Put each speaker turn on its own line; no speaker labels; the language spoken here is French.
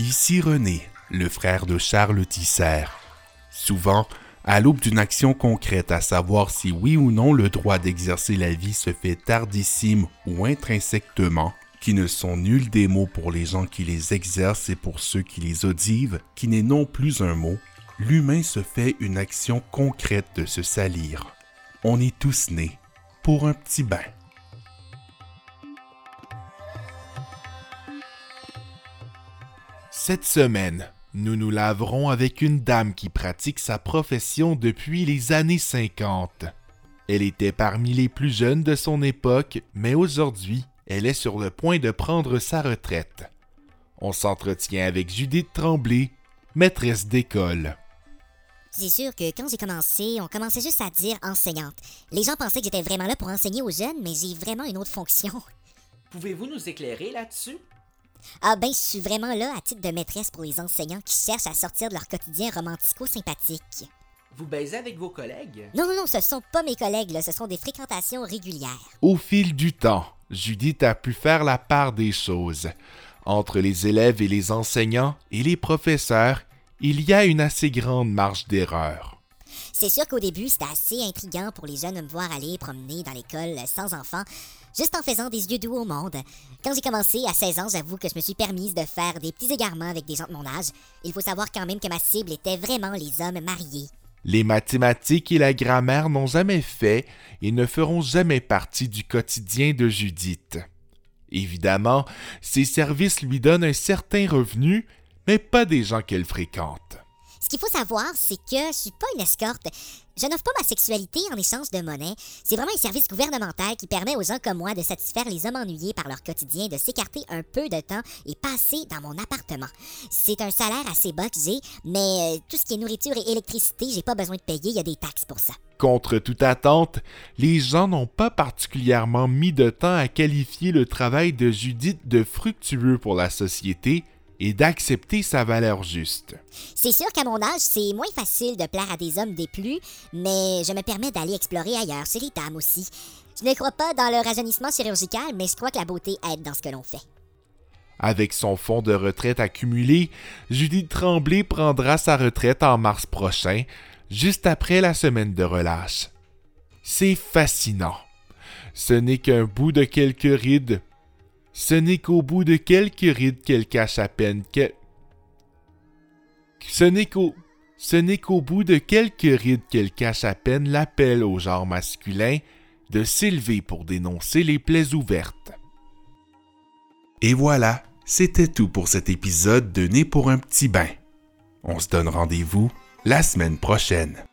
Ici René, le frère de Charles Tisser. Souvent, à l'aube d'une action concrète à savoir si oui ou non le droit d'exercer la vie se fait tardissime ou intrinsèquement, qui ne sont nuls des mots pour les gens qui les exercent et pour ceux qui les audivent, qui n'est non plus un mot, l'humain se fait une action concrète de se salir. On est tous nés pour un petit bain.
Cette semaine, nous nous laverons avec une dame qui pratique sa profession depuis les années 50. Elle était parmi les plus jeunes de son époque, mais aujourd'hui, elle est sur le point de prendre sa retraite. On s'entretient avec Judith Tremblay, maîtresse d'école.
C'est sûr que quand j'ai commencé, on commençait juste à dire enseignante. Les gens pensaient que j'étais vraiment là pour enseigner aux jeunes, mais j'ai vraiment une autre fonction.
Pouvez-vous nous éclairer là-dessus?
Ah ben, je suis vraiment là à titre de maîtresse pour les enseignants qui cherchent à sortir de leur quotidien romantico-sympathique.
Vous baisez avec vos collègues?
Non, non, non, ce sont pas mes collègues, là, ce sont des fréquentations régulières.
Au fil du temps, Judith a pu faire la part des choses. Entre les élèves et les enseignants et les professeurs, il y a une assez grande marge d'erreur.
C'est sûr qu'au début, c'était assez intriguant pour les jeunes de me voir aller promener dans l'école sans enfants, juste en faisant des yeux doux au monde. Quand j'ai commencé à 16 ans, j'avoue que je me suis permise de faire des petits égarements avec des gens de mon âge. Il faut savoir quand même que ma cible était vraiment les hommes mariés.
Les mathématiques et la grammaire n'ont jamais fait et ne feront jamais partie du quotidien de Judith. Évidemment, ces services lui donnent un certain revenu, mais pas des gens qu'elle fréquente.
Ce qu'il faut savoir, c'est que je suis pas une escorte. Je n'offre pas ma sexualité en échange de monnaie. C'est vraiment un service gouvernemental qui permet aux gens comme moi de satisfaire les hommes ennuyés par leur quotidien, de s'écarter un peu de temps et passer dans mon appartement. C'est un salaire assez bas que j'ai, mais euh, tout ce qui est nourriture et électricité, j'ai pas besoin de payer, il y a des taxes pour ça.
Contre toute attente, les gens n'ont pas particulièrement mis de temps à qualifier le travail de Judith de fructueux pour la société et d'accepter sa valeur juste.
C'est sûr qu'à mon âge, c'est moins facile de plaire à des hommes plus, mais je me permets d'aller explorer ailleurs, chez les dames aussi. Je ne crois pas dans le rajeunissement chirurgical, mais je crois que la beauté aide dans ce que l'on fait.
Avec son fonds de retraite accumulé, Judith Tremblay prendra sa retraite en mars prochain, juste après la semaine de relâche. C'est fascinant. Ce n'est qu'un bout de quelques rides ce n'est qu'au bout de quelques rides qu'elle cache à peine que... Ce n'est qu'au... Bout de quelques rides qu'elle cache à peine l'appel au genre masculin de s'élever pour dénoncer les plaies ouvertes.
Et voilà, c'était tout pour cet épisode de Né pour un petit bain. On se donne rendez-vous la semaine prochaine.